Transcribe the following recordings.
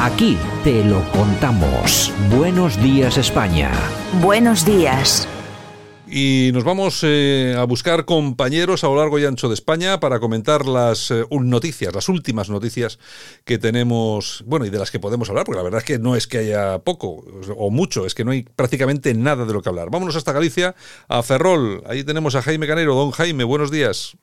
Aquí te lo contamos. Buenos días España. Buenos días. Y nos vamos eh, a buscar compañeros a lo largo y ancho de España para comentar las eh, noticias, las últimas noticias que tenemos, bueno, y de las que podemos hablar, porque la verdad es que no es que haya poco o mucho, es que no hay prácticamente nada de lo que hablar. Vámonos hasta Galicia, a Ferrol. Ahí tenemos a Jaime Canero. Don Jaime, buenos días.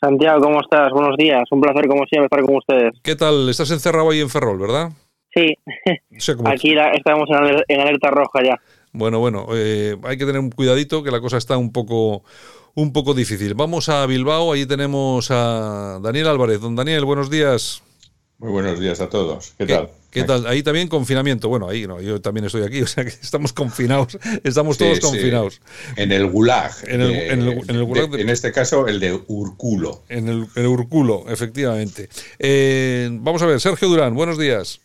Santiago, ¿cómo estás? Buenos días. Un placer, como siempre, estar con ustedes. ¿Qué tal? Estás encerrado ahí en Ferrol, ¿verdad? Sí. Aquí estamos en alerta roja ya. Bueno, bueno, eh, hay que tener un cuidadito que la cosa está un poco, un poco difícil. Vamos a Bilbao, allí tenemos a Daniel Álvarez. Don Daniel, buenos días. Muy buenos días a todos. ¿Qué, tal? ¿Qué tal? Ahí también confinamiento. Bueno, ahí no, yo también estoy aquí, o sea que estamos confinados, estamos todos confinados. En el gulag. En el, en el, gulag en este caso, el de Urculo. En el, el Urculo, efectivamente. Eh, vamos a ver, Sergio Durán, buenos días.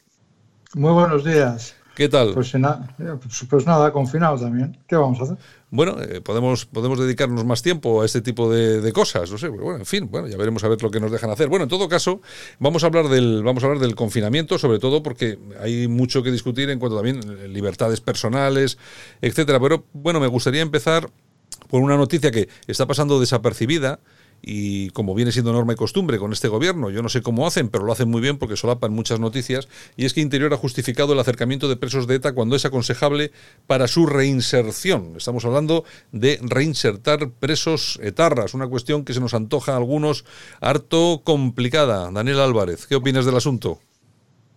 Muy buenos días. ¿Qué tal? Pues, pues, pues, nada, confinado también. ¿Qué vamos a hacer? Bueno, eh, podemos, podemos dedicarnos más tiempo a este tipo de, cosas, no sé, bueno, en fin, bueno, ya veremos a ver lo que nos dejan hacer. Bueno, en todo caso, vamos a hablar del, vamos a hablar del confinamiento, sobre todo porque hay mucho que discutir en cuanto también a libertades personales, etcétera. Pero bueno, me gustaría empezar por una noticia que está pasando desapercibida y como viene siendo norma y costumbre con este gobierno, yo no sé cómo hacen, pero lo hacen muy bien porque solapan muchas noticias, y es que Interior ha justificado el acercamiento de presos de ETA cuando es aconsejable para su reinserción. Estamos hablando de reinsertar presos etarras, una cuestión que se nos antoja a algunos harto complicada. Daniel Álvarez, ¿qué opinas del asunto?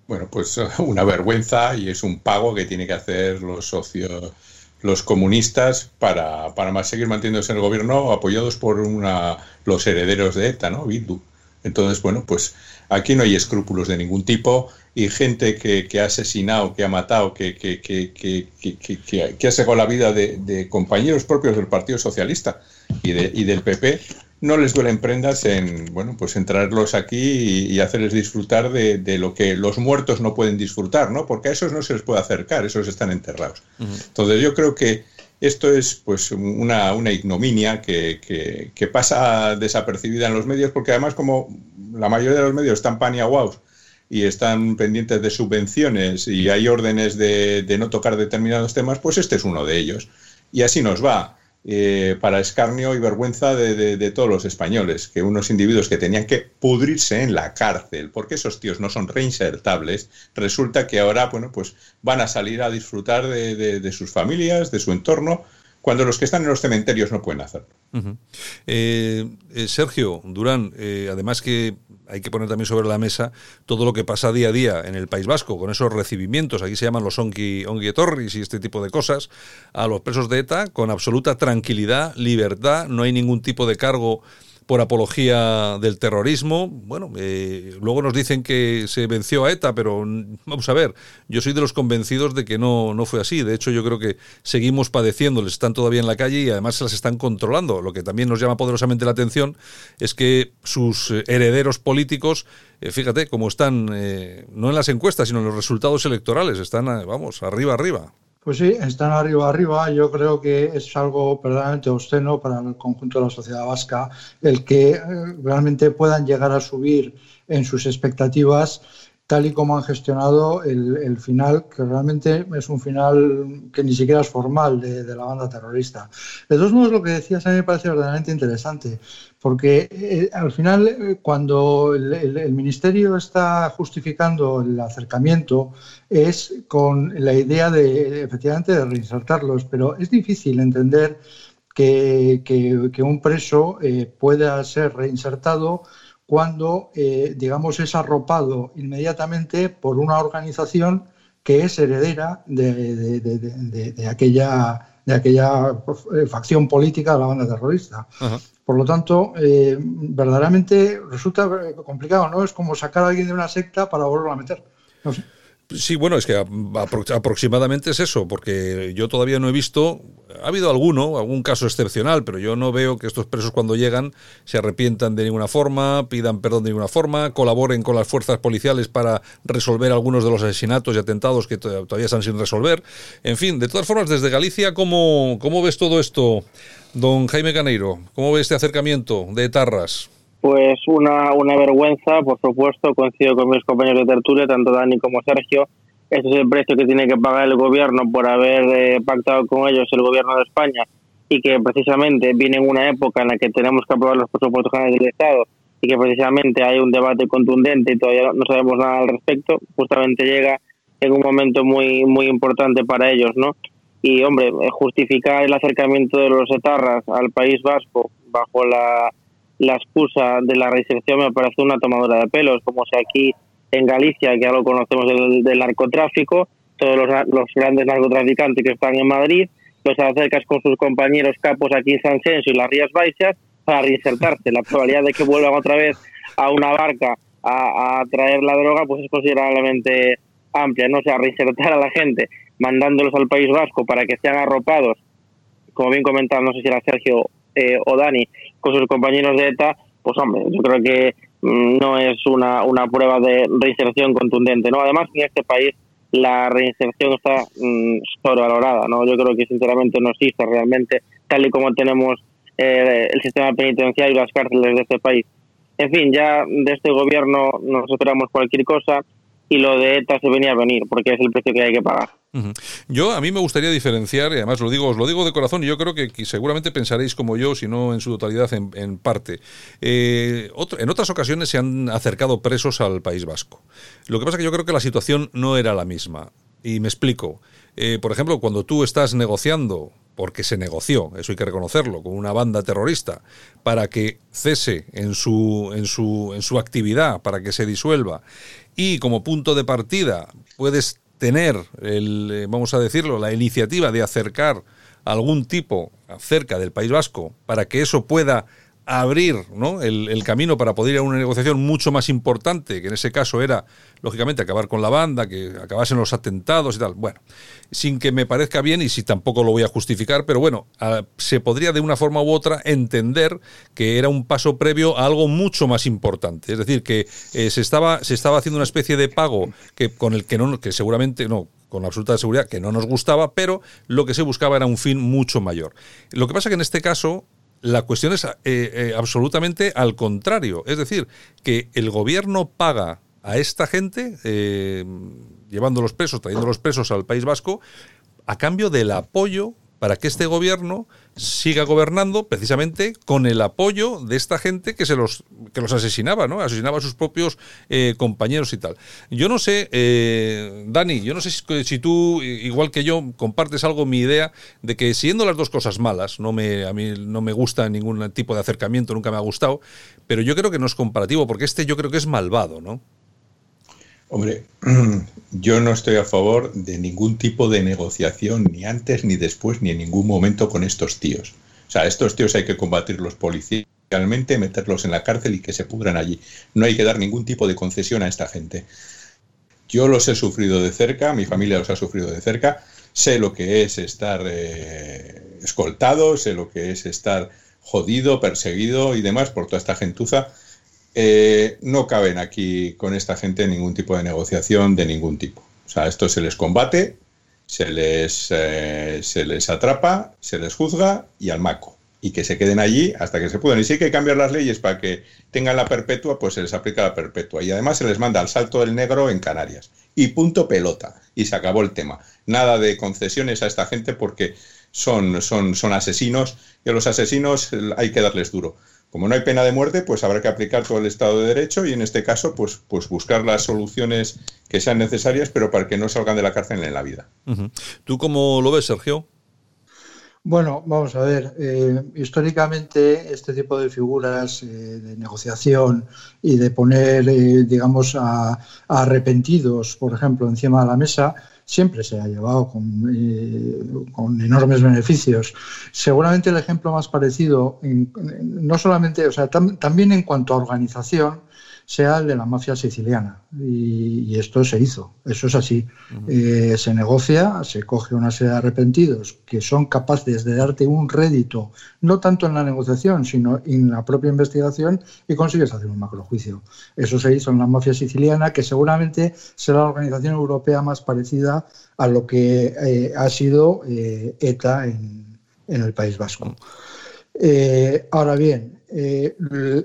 Bueno, pues una vergüenza y es un pago que tiene que hacer los socios los comunistas para, para seguir manteniéndose en el gobierno apoyados por una, los herederos de ETA, ¿no? Bildu. Entonces, bueno, pues aquí no hay escrúpulos de ningún tipo y gente que, que ha asesinado, que ha matado, que, que, que, ha sacado la vida de, de, compañeros propios del Partido Socialista y, de, y del PP, no les duelen prendas en, bueno, pues en traerlos aquí y, hacerles disfrutar de, de, lo que los muertos no pueden disfrutar, ¿no? Porque a esos no se les puede acercar, esos están enterrados. Entonces yo creo que esto es pues una, una ignominia que, que, que, pasa desapercibida en los medios, porque además como la mayoría de los medios están paniaguados y están pendientes de subvenciones y hay órdenes de, de no tocar determinados temas, pues este es uno de ellos. Y así nos va. Eh, para escarnio y vergüenza de, todos los españoles, que unos individuos que tenían que pudrirse en la cárcel, porque esos tíos no son reinsertables, resulta que ahora, bueno, pues van a salir a disfrutar de, sus familias, de su entorno, cuando los que están en los cementerios no pueden hacerlo. Eh, Sergio Durán, además que hay que poner también sobre la mesa todo lo que pasa día a día en el País Vasco, con esos recibimientos, aquí se llaman los ongi, y este tipo de cosas, a los presos de ETA con absoluta tranquilidad, libertad, no hay ningún tipo de cargo por apología del terrorismo. Bueno, eh, luego nos dicen que se venció a ETA, pero vamos a ver, yo soy de los convencidos de que no, no fue así. De hecho, yo creo que seguimos padeciéndoles, están todavía en la calle y además se las están controlando. Lo que también nos llama poderosamente la atención es que sus herederos políticos, eh, fíjate, como están, eh, no en las encuestas, sino en los resultados electorales, están, vamos, arriba, arriba. Pues sí, están arriba, arriba. Yo creo que es algo verdaderamente obsceno para el conjunto de la sociedad vasca el que eh, realmente puedan llegar a subir en sus expectativas tal y como han gestionado el, final, que realmente es un final que ni siquiera es formal de, la banda terrorista. De todos modos, lo que decías a mí me parece verdaderamente interesante, porque eh, al final, eh, cuando el, Ministerio está justificando el acercamiento, es con la idea de, efectivamente, de reinsertarlos, pero es difícil entender que, un preso eh, pueda ser reinsertado cuando, digamos, es arropado inmediatamente por una organización que es heredera de, aquella, de aquella eh, facción política de la banda terrorista. Por lo tanto, eh, verdaderamente resulta complicado, ¿no? Es como sacar a alguien de una secta para volverlo a meter. No sé. Sí, bueno, es que aproximadamente es eso, porque yo todavía no he visto, ha habido alguno, algún caso excepcional, pero yo no veo que estos presos cuando llegan se arrepientan de ninguna forma, pidan perdón de ninguna forma, colaboren con las fuerzas policiales para resolver algunos de los asesinatos y atentados que todavía están sin resolver. En fin, de todas formas, desde Galicia, ¿cómo, cómo ves todo esto, don Jaime Caneiro? ¿Cómo ves este acercamiento de Tarras? Pues una, una vergüenza, por supuesto, coincido con mis compañeros de tertulia, tanto Dani como Sergio. Ese es el precio que tiene que pagar el gobierno por haber eh, pactado con ellos el gobierno de España y que precisamente viene en una época en la que tenemos que aprobar los presupuestos generales del Estado y que precisamente hay un debate contundente y todavía no sabemos nada al respecto, justamente llega en un momento muy muy importante para ellos, ¿no? Y hombre, justificar el acercamiento de los etarras al País Vasco bajo la la excusa de la reinserción me parece una tomadura de pelos, como si aquí en Galicia, que ya lo conocemos del, narcotráfico, todos los, los, grandes narcotraficantes que están en Madrid, los acercas con sus compañeros capos aquí en San Censo y las Rías Baixas para reinsertarse. La probabilidad de que vuelvan otra vez a una barca a, a traer la droga pues es considerablemente amplia, ¿no? O sea, reinsertar a la gente mandándolos al País Vasco para que sean arropados, como bien comentaba, no sé si era Sergio eh, o Dani con sus compañeros de ETA, pues hombre, yo creo que mm, no es una, una prueba de reinserción contundente, ¿no? Además, en este país la reinserción está mm, sobrevalorada, ¿no? Yo creo que sinceramente no existe realmente, tal y como tenemos eh, el sistema penitenciario y las cárceles de este país. En fin, ya de este gobierno nos esperamos cualquier cosa y lo de ETA se venía a venir, porque es el precio que hay que pagar. Yo, a mí me gustaría diferenciar, y además lo digo, os lo digo de corazón, y yo creo que, seguramente pensaréis como yo, si no en su totalidad, en, parte. Eh, en otras ocasiones se han acercado presos al País Vasco. Lo que pasa es que yo creo que la situación no era la misma. Y me explico. Eh, por ejemplo, cuando tú estás negociando, porque se negoció, eso hay que reconocerlo, con una banda terrorista, para que cese en su, en su, en su actividad, para que se disuelva, y como punto de partida puedes tener, el, eh, vamos a decirlo, la iniciativa de acercar algún tipo cerca del País Vasco para que eso pueda abrir el, camino para poder ir a una negociación mucho más importante, que en ese caso era, lógicamente, acabar con la banda, que acabasen los atentados y tal. Bueno, sin que me parezca bien y si tampoco lo voy a justificar, pero bueno, se podría de una forma u otra entender que era un paso previo a algo mucho más importante. Es decir, que eh, se, estaba, se estaba haciendo una especie de pago que, con el que, no, que seguramente no, con absoluta seguridad que no nos gustaba, pero lo que se buscaba era un fin mucho mayor. Lo que pasa que en este caso la cuestión es eh, eh, absolutamente al contrario. Es decir, que el gobierno paga a esta gente, eh, llevando los presos, trayendo los presos al País Vasco, a cambio del apoyo para que este gobierno siga gobernando precisamente con el apoyo de esta gente que se los que los asesinaba, ¿no? Asesinaba a sus propios eh, compañeros y tal. Yo no sé, eh, Dani, yo no sé si, tú, igual que yo, compartes algo mi idea de que siendo las dos cosas malas, no me, a mí no me gusta ningún tipo de acercamiento, nunca me ha gustado, pero yo creo que no es comparativo, porque este yo creo que es malvado, ¿no? Hombre, yo no estoy a favor de ningún tipo de negociación, ni antes, ni después, ni en ningún momento con estos tíos. O sea, estos tíos hay que combatirlos policialmente, meterlos en la cárcel y que se pudran allí. No hay que dar ningún tipo de concesión a esta gente. Yo los he sufrido de cerca, mi familia los ha sufrido de cerca, sé lo que es estar eh, escoltado, sé lo que es estar jodido, perseguido y demás por toda esta gentuza eh, no caben aquí con esta gente ningún tipo de negociación de ningún tipo. O sea, esto se les combate, se les, eh, se les atrapa, se les juzga y al maco. Y que se queden allí hasta que se puedan. Y si hay que cambiar las leyes para que tengan la perpetua, pues se les aplica la perpetua. Y además se les manda al salto del negro en Canarias. Y punto pelota. Y se acabó el tema. Nada de concesiones a esta gente porque son, son, son asesinos y a los asesinos hay que darles duro. Como no hay pena de muerte, pues habrá que aplicar todo el Estado de Derecho y en este caso, pues, pues buscar las soluciones que sean necesarias, pero para que no salgan de la cárcel en la vida. ¿Tú cómo lo ves, Sergio? Bueno, vamos a ver. Eh, históricamente, este tipo de figuras eh, de negociación y de poner, eh, digamos, a, arrepentidos, por ejemplo, encima de la mesa, siempre se ha llevado eh, con, enormes beneficios. Seguramente el ejemplo más parecido, no solamente, o sea, también en cuanto a organización, sea el de la mafia siciliana. Y, esto se hizo, eso es así. Eh, se negocia, se coge una serie de arrepentidos que son capaces de darte un rédito, no tanto en la negociación, sino en la propia investigación, y consigues hacer un macrojuicio. Eso se hizo en la mafia siciliana, que seguramente será la organización europea más parecida a lo que eh, ha sido eh, ETA en, en, el País Vasco. ahora bien, eh,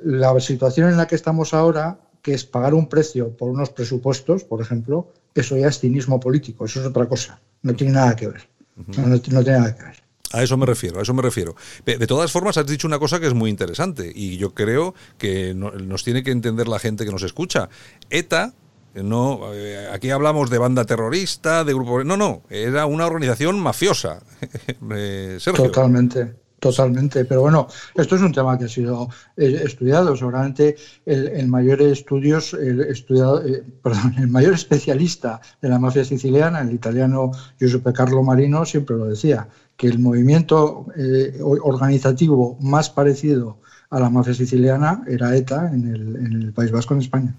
la situación en la que estamos ahora, que es pagar un precio por unos presupuestos, por ejemplo, eso ya es cinismo político, eso es otra cosa, no tiene nada que ver. no, tiene nada que ver. A eso me refiero, a eso me refiero. De todas formas, has dicho una cosa que es muy interesante y yo creo que nos tiene que entender la gente que nos escucha. ETA no, eh, aquí hablamos de banda terrorista, de grupo. No, no, era una organización mafiosa. Eh, Totalmente. Totalmente, pero bueno, esto es un tema que ha sido eh, estudiado. Seguramente el, mayor estudios, el estudiado, perdón, el mayor especialista de la mafia siciliana, el italiano Giuseppe Carlo Marino, siempre lo decía, que el movimiento organizativo más parecido a la mafia siciliana era ETA en el, País Vasco, en España.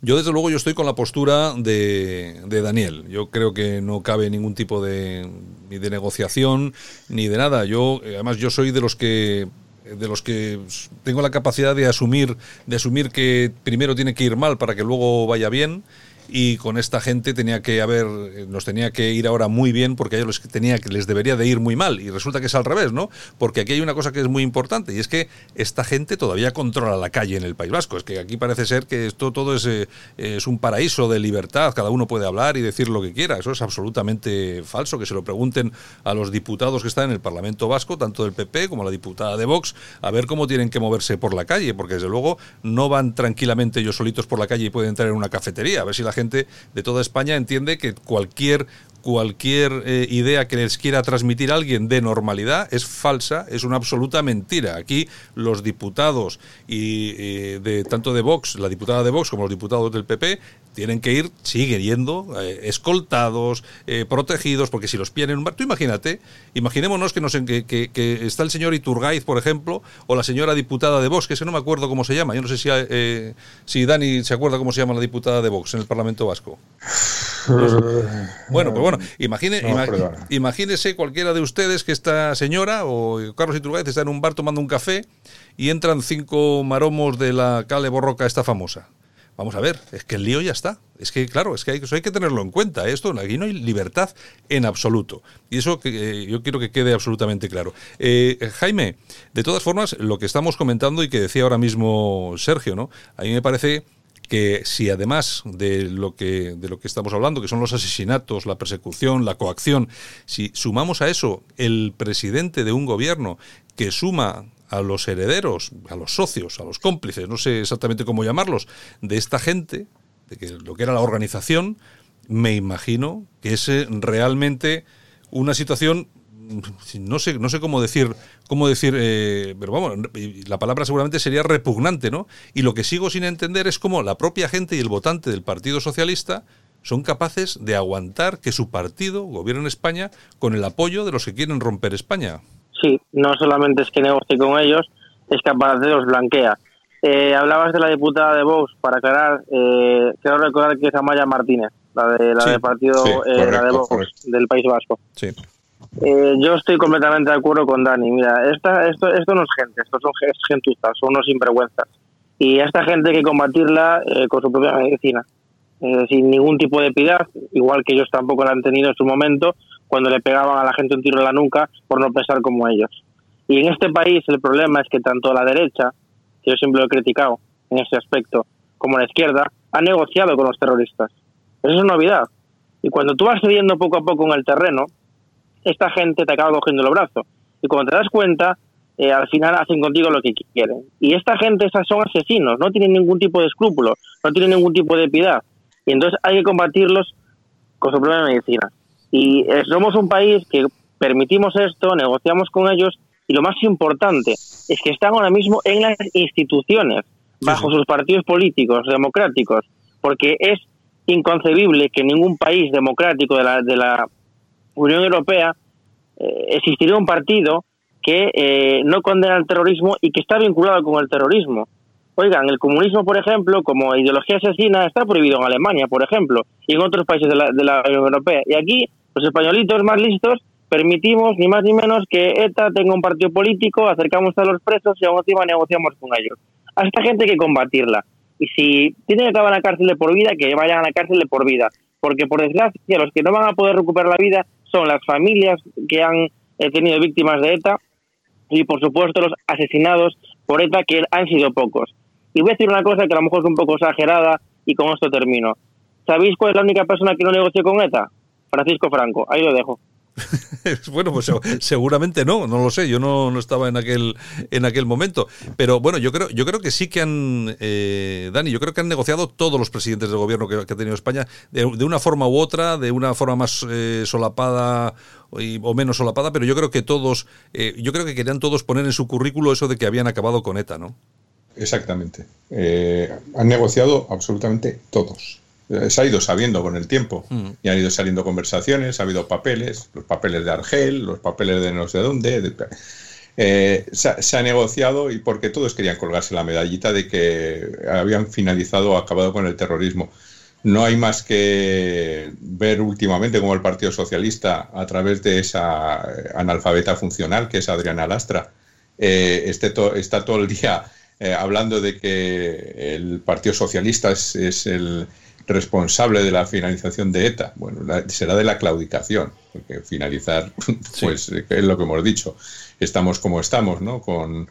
Yo, desde luego, yo estoy con la postura de, Daniel. Yo creo que no cabe ningún tipo de, de negociación ni de nada. Yo, además, yo soy de los que de los que tengo la capacidad de asumir de asumir que primero tiene que ir mal para que luego vaya bien y con esta gente tenía que haber, nos tenía que ir ahora muy bien porque a ellos les, tenía, les debería de ir muy mal. Y resulta que es al revés, ¿no? Porque aquí hay una cosa que es muy importante y es que esta gente todavía controla la calle en el País Vasco. Es que aquí parece ser que esto todo es, eh, es un paraíso de libertad, cada uno puede hablar y decir lo que quiera. Eso es absolutamente falso. Que se lo pregunten a los diputados que están en el Parlamento Vasco, tanto del PP como la diputada de Vox, a ver cómo tienen que moverse por la calle, porque desde luego no van tranquilamente ellos solitos por la calle y pueden entrar en una cafetería. A ver si gente de toda España entiende que cualquier cualquier eh, idea que les quiera transmitir alguien de normalidad es falsa, es una absoluta mentira. Aquí los diputados y de tanto de Vox, la diputada de Vox como los diputados del PP tienen que ir, siguen yendo, eh, escoltados, eh, protegidos, porque si los pillan en un bar, tú imagínate, imaginémonos que, nos, que, que, está el señor Iturgaiz, por ejemplo, o la señora diputada de Vox, que ese no me acuerdo cómo se llama, yo no sé si, si Dani se acuerda cómo se llama la diputada de Vox en el Parlamento Vasco. bueno, pues bueno, imagine, imagínese cualquiera de ustedes que esta señora o Carlos Iturgaiz está en un bar tomando un café y entran cinco maromos de la Cale Borroca esta famosa. Vamos a ver, es que el lío ya está. Es que, claro, es que hay, eso hay que tenerlo en cuenta. Esto, aquí no hay libertad en absoluto. Y eso que, eh, yo quiero que quede absolutamente claro. Eh, Jaime, de todas formas, lo que estamos comentando y que decía ahora mismo Sergio, ¿no? A mí me parece que si además de lo que de lo que estamos hablando, que son los asesinatos, la persecución, la coacción, si sumamos a eso el presidente de un gobierno que suma a los herederos, a los socios, a los cómplices, no sé exactamente cómo llamarlos, de esta gente, de que lo que era la organización, me imagino que es eh, realmente una situación no sé, no sé cómo decir, cómo decir, eh, pero vamos, la palabra seguramente sería repugnante, ¿no? Y lo que sigo sin entender es cómo la propia gente y el votante del Partido Socialista son capaces de aguantar que su partido gobierne España con el apoyo de los que quieren romper España. Sí, no solamente es que negocie con ellos, es capaz de los blanquea. Eh, hablabas de la diputada de Vox, para aclarar, eh, quiero recordar que es Amaya Martínez, la, de, la del partido eh, la de Vox, del País Vasco. Sí. Eh, yo estoy completamente de acuerdo con Dani. Mira, esta, esto, esto no es gente, esto son gentustas, son unos sinvergüenzas. Y a esta gente hay que combatirla eh, con su propia medicina, sin ningún tipo de piedad, igual que ellos tampoco la han tenido en su momento cuando le pegaban a la gente un tiro en la nuca por no pensar como ellos. Y en este país el problema es que tanto la derecha, que yo siempre lo he criticado en ese aspecto, como la izquierda, ha negociado con los terroristas. Eso es novedad. Y cuando tú vas cediendo poco a poco en el terreno, esta gente te acaba cogiendo los brazos. Y cuando te das cuenta, eh, al final hacen contigo lo que quieren. Y esta gente esas son asesinos, no tienen ningún tipo de escrúpulo, no tienen ningún tipo de piedad. Y entonces hay que combatirlos con su propia medicina. Y eh, somos un país que permitimos esto, negociamos con ellos y lo más importante es que están ahora mismo en las instituciones, bajo sus partidos políticos democráticos, porque es inconcebible que ningún país democrático de la, de la Unión Europea eh, existiría un partido que eh, no condena el terrorismo y que está vinculado con el terrorismo. Oigan, el comunismo, por ejemplo, como ideología asesina, está prohibido en Alemania, por ejemplo, y en otros países de la, de la Unión Europea. Y aquí, los españolitos más listos, permitimos ni más ni menos que ETA tenga un partido político, acercamos a los presos y aún encima negociamos con ellos. A esta gente hay que combatirla. Y si tienen que acabar en la cárcel de por vida, que vayan a la cárcel de por vida. Porque, por desgracia, los que no van a poder recuperar la vida son las familias que han eh, tenido víctimas de ETA y, por supuesto, los asesinados por ETA que han sido pocos. Y voy a decir una cosa que a lo mejor es un poco exagerada y con esto termino. ¿Sabéis cuál es la única persona que no negoció con ETA? Francisco Franco. Ahí lo dejo. bueno, pues seguramente no, no lo sé, yo no, no, estaba en aquel en aquel momento. Pero bueno, yo creo, yo creo que sí que han, eh, Dani, yo creo que han negociado todos los presidentes del gobierno que, ha tenido España, de, una forma u otra, de una forma más eh, solapada o menos solapada, pero yo creo que todos, eh, yo creo que querían todos poner en su currículo eso de que habían acabado con ETA, ¿no? Exactamente. han negociado absolutamente todos. Eh, se ha ido sabiendo con el tiempo mm. y han ido saliendo conversaciones, ha habido papeles, los papeles de Argel, los papeles de no sé dónde. Eh, se, ha, negociado y porque todos querían colgarse la medallita de que habían finalizado o acabado con el terrorismo. No hay más que ver últimamente cómo el Partido Socialista, a través de esa eh, analfabeta funcional que es Adriana Lastra, este está todo el día hablando de que el Partido Socialista es el, responsable de la finalización de ETA? Bueno, será de la claudicación, porque finalizar, pues es lo que hemos dicho. Estamos como estamos, ¿no? Con,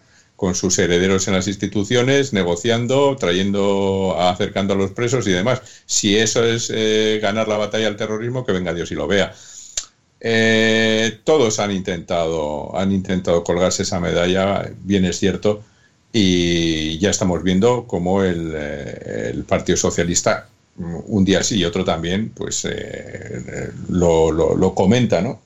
sus herederos en las instituciones, negociando, trayendo, acercando a los presos y demás. Si eso es eh, ganar la batalla al terrorismo, que venga Dios y lo vea. Eh, todos han intentado, han intentado colgarse esa medalla, bien es cierto, y ya estamos viendo cómo el, eh, el Partido Socialista un día sí y otro también, pues eh, lo, lo, comenta, ¿no?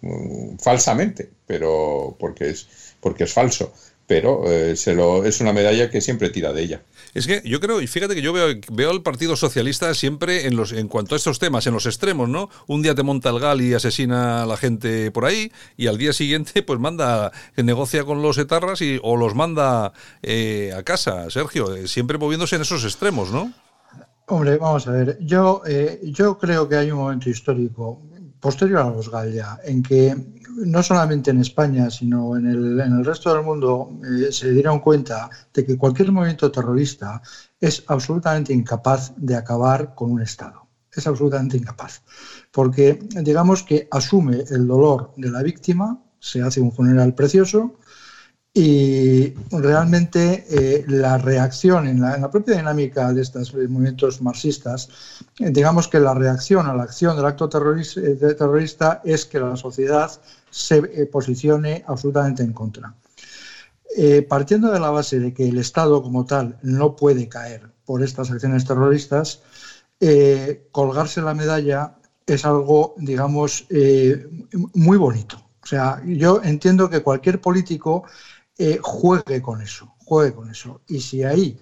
Falsamente, pero porque es, porque es falso. Pero eh, se lo, es una medalla que siempre tira de ella. Es que yo creo, y fíjate que yo veo, veo al Partido Socialista siempre en los en cuanto a estos temas, en los extremos, ¿no? Un día te monta el gal y asesina a la gente por ahí, y al día siguiente, pues manda, negocia con los etarras y, o los manda eh, a casa, Sergio, siempre moviéndose en esos extremos, ¿no? Hombre, vamos a ver, yo, eh, yo creo que hay un momento histórico posterior a los Gallia en que no solamente en España, sino en el, en el resto del mundo eh, se dieron cuenta de que cualquier movimiento terrorista es absolutamente incapaz de acabar con un Estado. Es absolutamente incapaz. Porque digamos que asume el dolor de la víctima, se hace un funeral precioso, y realmente eh, la reacción en la, propia dinámica de estos movimientos marxistas, eh, digamos que la reacción a la acción del acto eh, terrorista, es que la sociedad se posicione absolutamente en contra. partiendo de la base de que el Estado como tal no puede caer por estas acciones terroristas, colgarse la medalla es algo, digamos, muy bonito. O sea, yo entiendo que cualquier político eh, juegue con eso, juegue con eso. Y si ahí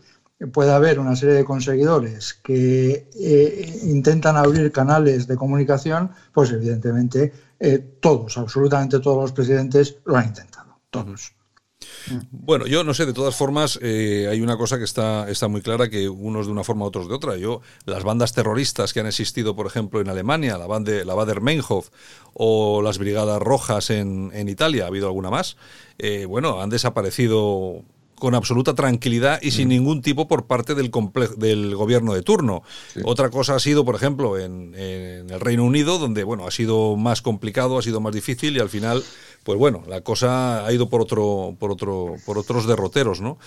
puede haber una serie de conseguidores que eh, intentan abrir canales de comunicación, pues evidentemente eh, todos, absolutamente todos los presidentes lo han intentado, todos. Bueno, yo no sé, de todas formas, hay una cosa que está, está muy clara, que unos de una forma, otros de otra. Yo, las bandas terroristas que han existido, por ejemplo, en Alemania, la, banda, la Bader Meinhof o las Brigadas Rojas en, en Italia, ha habido alguna más, eh, bueno, han desaparecido con absoluta tranquilidad y sin ningún tipo por parte del, del gobierno de turno. Otra cosa ha sido, por ejemplo, en, el Reino Unido, donde bueno ha sido más complicado, ha sido más difícil y al final, pues bueno, la cosa ha ido por otro, por otro, por otros derroteros, ¿no?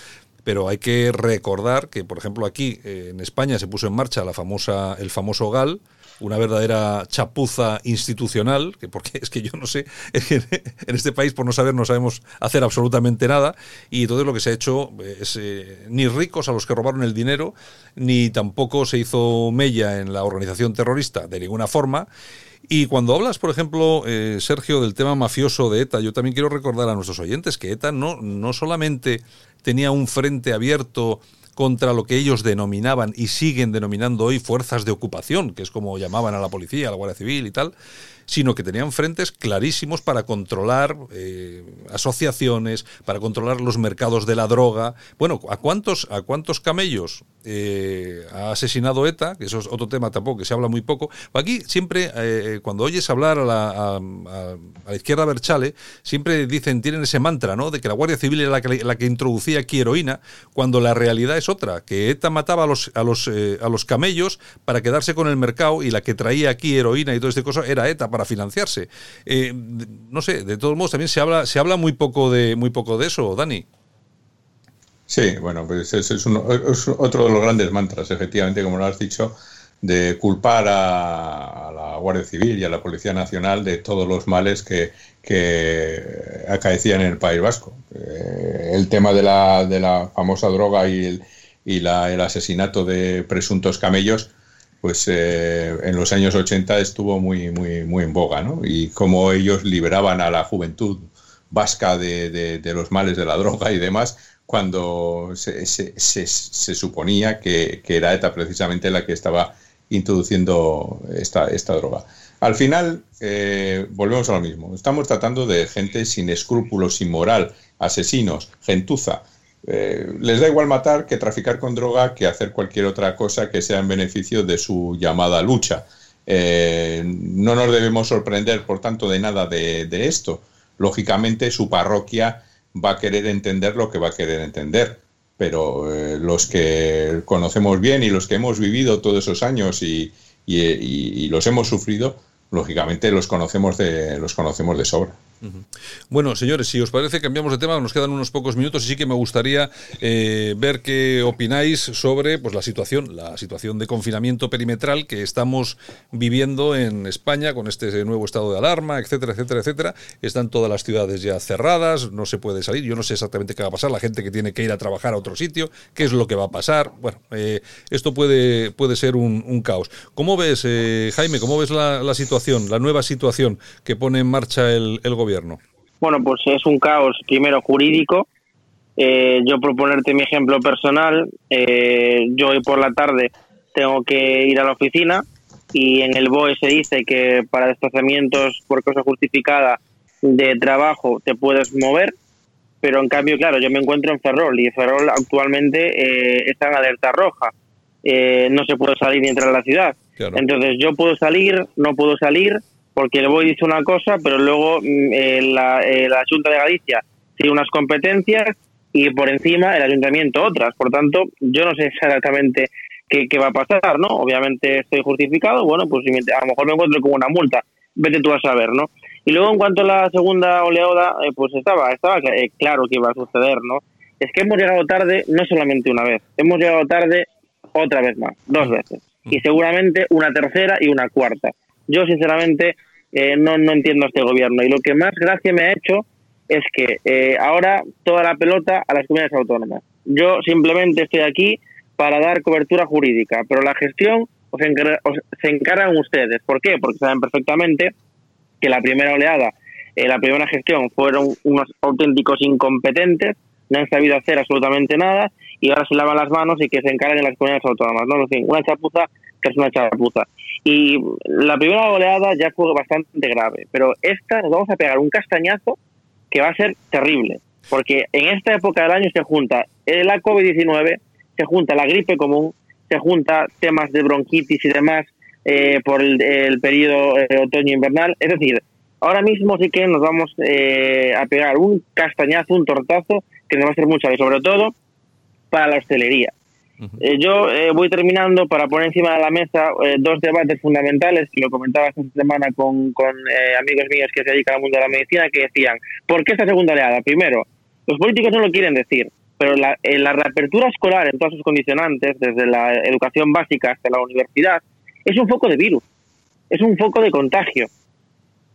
Pero hay que recordar que, por ejemplo, aquí eh, en España se puso en marcha la famosa, el famoso GAL, una verdadera chapuza institucional, que porque es que yo no sé, en este país por no saber no sabemos hacer absolutamente nada, y entonces lo que se ha hecho es eh, ni ricos a los que robaron el dinero, ni tampoco se hizo mella en la organización terrorista de ninguna forma. Y cuando hablas, por ejemplo, eh, Sergio, del tema mafioso de ETA, yo también quiero recordar a nuestros oyentes que ETA no, no solamente tenía un frente abierto contra lo que ellos denominaban y siguen denominando hoy fuerzas de ocupación, que es como llamaban a la policía, a la Guardia Civil y tal, sino que tenían frentes clarísimos para controlar eh, asociaciones, para controlar los mercados de la droga. Bueno, ¿a cuántos, a cuántos camellos eh, ha asesinado ETA? Que eso es otro tema tampoco, que se habla muy poco. Aquí siempre, eh, cuando oyes hablar a la, a, la, izquierda Berchale, siempre dicen, tienen ese mantra, ¿no? De que la Guardia Civil era la que, introducía aquí heroína, cuando la realidad es otra, que ETA mataba a los, a los, a los camellos para quedarse con el mercado y la que traía aquí heroína y todo este cosa era ETA financiarse. Eh, no sé, de todos modos también se habla, se habla muy poco de muy poco de eso, Dani. Sí, bueno, pues es, es, otro de los grandes mantras, efectivamente, como lo has dicho, de culpar a, la Guardia Civil y a la Policía Nacional de todos los males que, acaecían en el País Vasco. Eh, el tema de la, de la famosa droga y, y la, el asesinato de presuntos camellos, pues eh, en los años 80 estuvo muy, muy, muy en boga, ¿no? Y cómo ellos liberaban a la juventud vasca de, de los males de la droga y demás, cuando se, se, suponía que, era ETA precisamente la que estaba introduciendo esta, esta droga. Al final, eh, volvemos a lo mismo. Estamos tratando de gente sin escrúpulos, sin moral, asesinos, gentuza. Eh, les da igual matar que traficar con droga que hacer cualquier otra cosa que sea en beneficio de su llamada lucha. Eh, no nos debemos sorprender, por tanto, de nada de, esto. Lógicamente, su parroquia va a querer entender lo que va a querer entender. Pero eh, los que conocemos bien y los que hemos vivido todos esos años y, y los hemos sufrido, lógicamente los conocemos de, los conocemos de sobra. Bueno, señores, si os parece, cambiamos de tema, nos quedan unos pocos minutos y sí que me gustaría eh, ver qué opináis sobre pues, la situación, la situación de confinamiento perimetral que estamos viviendo en España con este nuevo estado de alarma, etcétera, etcétera, etcétera. Están todas las ciudades ya cerradas, no se puede salir, yo no sé exactamente qué va a pasar, la gente que tiene que ir a trabajar a otro sitio, qué es lo que va a pasar. Bueno, eh, esto puede, puede ser un, caos. ¿Cómo ves, eh, Jaime, cómo ves la, situación, la nueva situación que pone en marcha el, el gobierno? Bueno, pues es un caos primero jurídico. Eh, yo proponerte mi ejemplo personal, eh, yo hoy por la tarde tengo que ir a la oficina y en el BOE se dice que para desplazamientos por cosa justificada de trabajo te puedes mover, pero en cambio, claro, yo me encuentro en Ferrol y Ferrol actualmente eh, está en alerta roja. no se puede salir ni entrar a la ciudad. Entonces yo puedo salir, no puedo salir, porque el BOE dice una cosa, pero luego mm, eh, la, eh, Junta de Galicia tiene unas competencias y por encima el ayuntamiento otras. Por tanto, yo no sé exactamente qué, qué va a pasar, ¿no? Obviamente estoy justificado, bueno, pues a lo mejor me encuentro con una multa, vete tú a saber, ¿no? Y luego en cuanto a la segunda oleada, eh, pues estaba, estaba claro que iba a suceder, ¿no? Es que hemos llegado tarde no solamente una vez, hemos llegado tarde otra vez más, dos veces. Y seguramente una tercera y una cuarta. Yo, sinceramente, eh, no, no entiendo este gobierno. Y lo que más gracia me ha hecho es que eh, ahora toda la pelota a las comunidades autónomas. Yo simplemente estoy aquí para dar cobertura jurídica, pero la gestión os, se encargan ustedes. ¿Por qué? Porque saben perfectamente que la primera oleada, eh, la primera gestión fueron unos auténticos incompetentes, no han sabido hacer absolutamente nada y ahora se lavan las manos y que se encarguen las comunidades autónomas. No, en fin, una chapuza que es una chapuza. Y la primera oleada ya fue bastante grave, pero esta nos vamos a pegar un castañazo que va a ser terrible, porque en esta época del año se junta la COVID-19, se junta la gripe común, se junta temas de bronquitis y demás eh, por el, periodo eh, otoño-invernal. Es decir, ahora mismo sí que nos vamos eh, a pegar un castañazo, un tortazo, que nos va a hacer mucho, y sobre todo para la hostelería. Eh, yo eh, voy terminando para poner encima de la mesa eh, dos debates fundamentales que lo comentaba esta semana con, con amigos míos que se dedican al mundo de la medicina que decían, ¿por qué esta segunda oleada? Primero, los políticos no lo quieren decir, pero la, la reapertura escolar en todos sus condicionantes, desde la educación básica hasta la universidad, es un foco de virus, es un foco de contagio.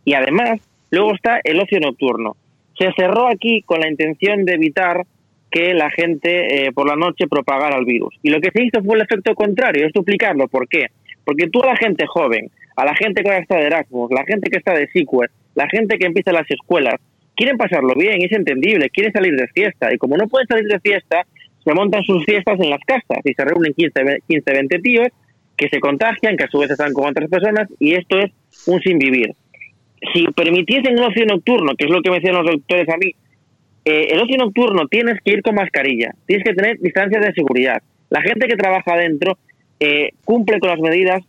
Y además, luego está el ocio nocturno. Se cerró aquí con la intención de evitar que la gente eh, por la noche propagara el virus. Y lo que se hizo fue el efecto contrario, es duplicarlo. ¿Por qué? Porque tú a la gente joven, a la gente que está de Erasmus, la gente que está de SICUER, la gente que empieza las escuelas, quieren pasarlo bien, es entendible, quieren salir de fiesta. Y como no pueden salir de fiesta, se montan sus fiestas en las casas y se reúnen 15, 15 20 tíos que se contagian, que a su vez están con otras personas, y esto es un sin vivir. Si permitiesen un ocio nocturno, que es lo que me decían los doctores a mí, eh, el ocio nocturno tienes que ir con mascarilla, tienes que tener distancias de seguridad. La gente que trabaja adentro eh, cumple con las medidas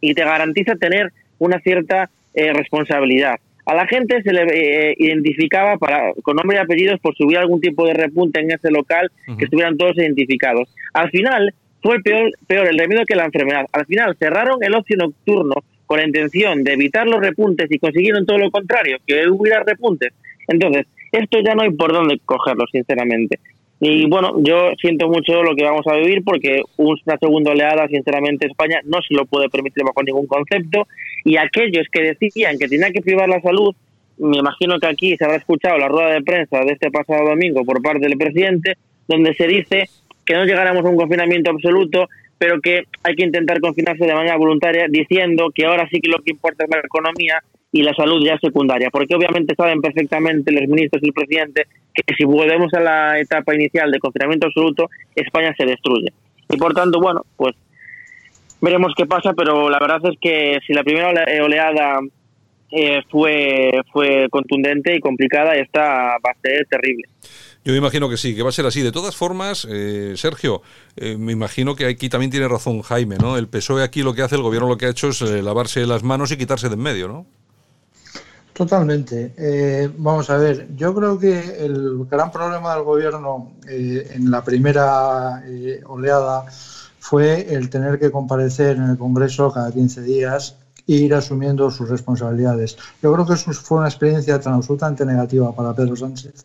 y te garantiza tener una cierta eh, responsabilidad. A la gente se le identificaba para, con nombre y apellidos por subir algún tipo de repunte en ese local, que estuvieran todos identificados. Al final fue peor, peor el remedio que la enfermedad. Al final cerraron el ocio nocturno con la intención de evitar los repuntes y consiguieron todo lo contrario, que hubiera repuntes. Entonces, esto ya no hay por dónde cogerlo, sinceramente. Y bueno, yo siento mucho lo que vamos a vivir porque una segunda oleada, sinceramente, España no se lo puede permitir bajo ningún concepto. Y aquellos que decían que tenía que privar la salud, me imagino que aquí se habrá escuchado la rueda de prensa de este pasado domingo por parte del presidente, donde se dice que no llegaremos a un confinamiento absoluto, pero que hay que intentar confinarse de manera voluntaria, diciendo que ahora sí que lo que importa es la economía y la salud ya secundaria, porque obviamente saben perfectamente los ministros y el presidente que si volvemos a la etapa inicial de confinamiento absoluto, España se destruye. Y por tanto, bueno, pues veremos qué pasa, pero la verdad es que si la primera oleada eh, fue, fue contundente y complicada, esta va a ser terrible. Yo me imagino que sí, que va a ser así. De todas formas, eh, Sergio, eh, me imagino que aquí también tiene razón Jaime, ¿no? El PSOE aquí lo que hace, el gobierno lo que ha hecho es lavarse las manos y quitarse de en medio, ¿no? Totalmente. Eh, vamos a ver, yo creo que el gran problema del gobierno eh, en la primera eh, oleada fue el tener que comparecer en el Congreso cada 15 días e ir asumiendo sus responsabilidades. Yo creo que eso fue una experiencia tan absolutamente negativa para Pedro Sánchez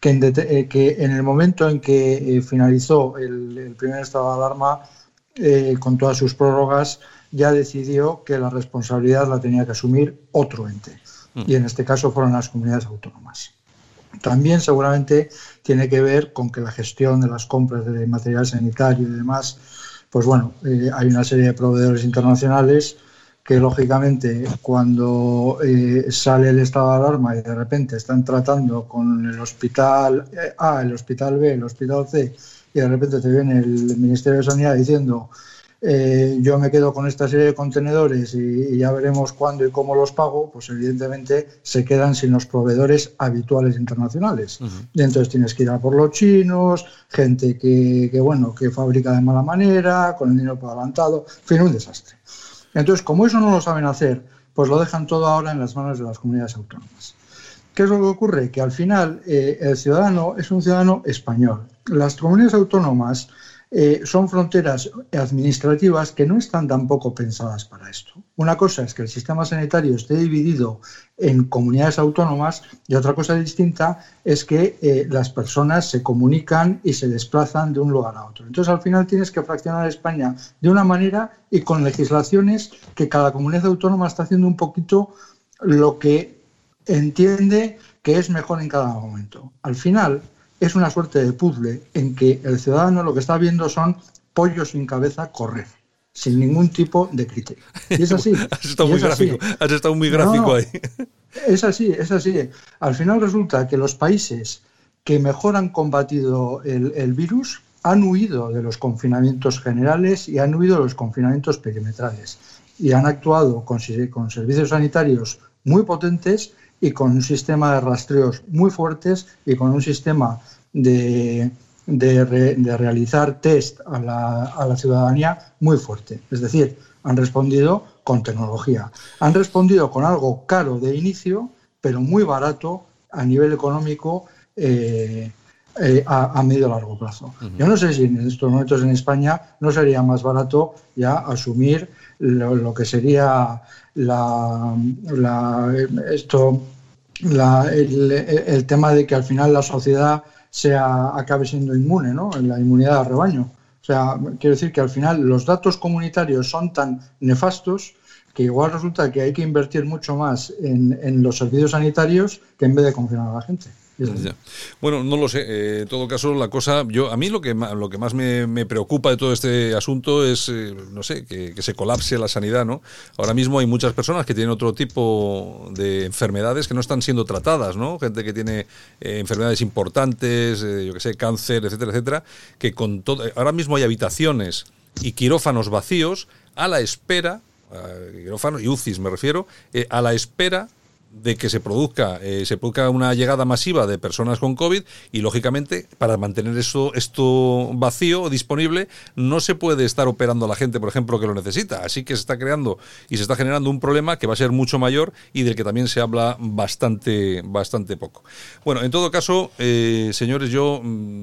que en, en el momento en que finalizó el, el, primer estado de alarma con todas sus prórrogas, ya decidió que la responsabilidad la tenía que asumir otro ente y en este caso fueron las comunidades autónomas. También seguramente tiene que ver con que la gestión de las compras de material sanitario y demás, pues bueno, eh, hay una serie de proveedores internacionales que lógicamente cuando eh, sale el estado de alarma y de repente están tratando con el hospital A, el hospital B, el hospital C, y de repente te viene el Ministerio de Sanidad diciendo eh, yo me quedo con esta serie de contenedores y, ya veremos cuándo y cómo los pago, pues evidentemente se quedan sin los proveedores habituales internacionales. Y entonces tienes que ir a por los chinos, gente que, que, bueno, que fabrica de mala manera, con el dinero por adelantado, en fin, un desastre. Entonces, como eso no lo saben hacer, pues lo dejan todo ahora en las manos de las comunidades autónomas. ¿Qué es lo que ocurre? Que al final eh, el ciudadano es un ciudadano español. Las comunidades autónomas eh, son fronteras administrativas que no están tampoco pensadas para esto. Una cosa es que el sistema sanitario esté dividido en comunidades autónomas y otra cosa distinta es que eh, las personas se comunican y se desplazan de un lugar a otro. Entonces al final tienes que fraccionar España de una manera y con legislaciones que cada comunidad autónoma está haciendo un poquito lo que entiende que es mejor en cada momento. Al final, es una suerte de puzzle en que el ciudadano lo que está viendo son pollos sin cabeza correr, sin ningún tipo de criterio. Y es así. has estado muy gráfico, has estado muy gráfico ahí. Es así, es así. Al final resulta que los países que mejor han combatido el, virus han huido de los confinamientos generales y han huido de los confinamientos perimetrales y han actuado con, con servicios sanitarios muy potentes y con un sistema de rastreos muy fuertes y con un sistema de, de, realizar test a la, a la ciudadanía muy fuerte. Es decir, han respondido con tecnología. Han respondido con algo caro de inicio, pero muy barato a nivel económico eh, eh, a, medio largo plazo. Yo no sé si en estos momentos en España no sería más barato ya asumir lo, que sería la, la esto el, tema de que al final la sociedad sea, acabe siendo inmune, ¿no? La inmunidad al rebaño. O sea, quiero decir que al final los datos comunitarios son tan nefastos que igual resulta que hay que invertir mucho más en, en los servicios sanitarios que en vez de confinar a la gente. Bueno, no lo sé. Eh, en todo caso, la cosa, yo a mí lo que lo que más me, preocupa de todo este asunto es, eh, no sé, que, se colapse la sanidad, ¿no? Ahora mismo hay muchas personas que tienen otro tipo de enfermedades que no están siendo tratadas, ¿no? Gente que tiene eh, enfermedades importantes, yo que sé, cáncer, etcétera, etcétera, que con todo, ahora mismo hay habitaciones y quirófanos vacíos a la espera, quirófanos y UCIs me refiero, a la espera de que se produzca, eh, se produzca una llegada masiva de personas con COVID y lógicamente para mantener eso, esto vacío, disponible, no se puede estar operando a la gente, por ejemplo, que lo necesita. Así que se está creando y se está generando un problema que va a ser mucho mayor y del que también se habla bastante, bastante poco. Bueno, en todo caso, eh, señores, yo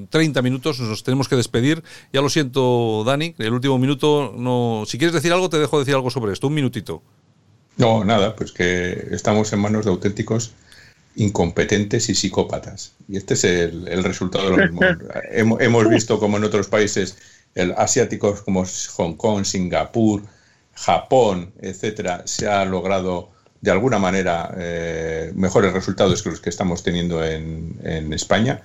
30 mm, minutos nos tenemos que despedir. Ya lo siento, Dani, el último minuto no. Si quieres decir algo, te dejo decir algo sobre esto. Un minutito. No, nada, pues que estamos en manos de auténticos incompetentes y psicópatas. Y este es el, resultado de lo mismo. hemos, hemos, visto como en otros países el, asiáticos como Hong Kong, Singapur, Japón, etcétera, se ha logrado de alguna manera eh, mejores resultados que los que estamos teniendo en, en, España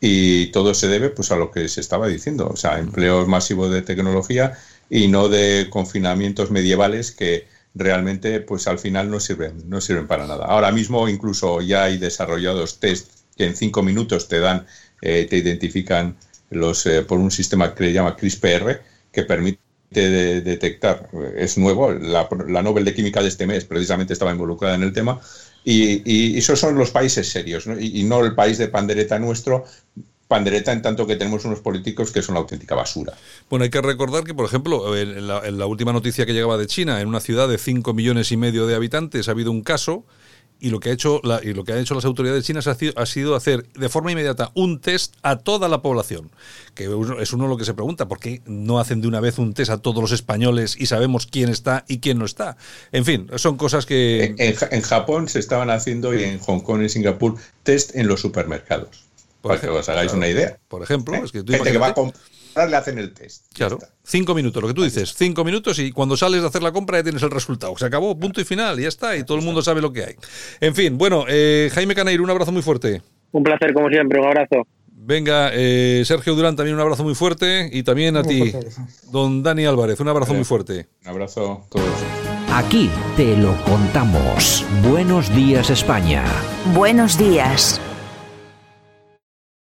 y todo se debe pues a lo que se estaba diciendo, o sea, empleos masivos de tecnología y no de confinamientos medievales que realmente pues al final no sirven, no sirven para nada. Ahora mismo incluso ya hay desarrollados test que en cinco minutos te dan, eh, te identifican los eh, por un sistema que le llama CRISPR que permite de detectar, es nuevo, la, la, Nobel de Química de este mes precisamente estaba involucrada en el tema, y, esos son los países serios, y, no el país de pandereta nuestro, pandereta en tanto que tenemos unos políticos que son la auténtica basura. Bueno, hay que recordar que, por ejemplo, en la, en la última noticia que llegaba de China, en una ciudad de 5 millones y medio de habitantes, ha habido un caso y lo que ha hecho la, y lo que han hecho las autoridades chinas ha sido, ha sido, hacer de forma inmediata un test a toda la población que es uno lo que se pregunta por qué no hacen de una vez un test a todos los españoles y sabemos quién está y quién no está en fin son cosas que en, en Japón se estaban haciendo y en Hong Kong y Singapur test en los supermercados por para ejemplo, que os hagáis claro, una idea por ejemplo ¿Eh? es que tú gente que va a comprar le hacen el test Claro, cinco minutos, lo que tú dices, cinco minutos y cuando sales de hacer la compra ya tienes el resultado. Se acabó, punto y final, y ya está, y todo el mundo sabe lo que hay. En fin, bueno, eh, Jaime Caneiro, un abrazo muy fuerte. Un placer, como siempre, un abrazo. Venga, eh, Sergio Durán, también un abrazo muy fuerte, y también a ti, don Dani Álvarez, un abrazo muy fuerte. Un abrazo a todos. Aquí te lo contamos. Buenos días, España. Buenos días.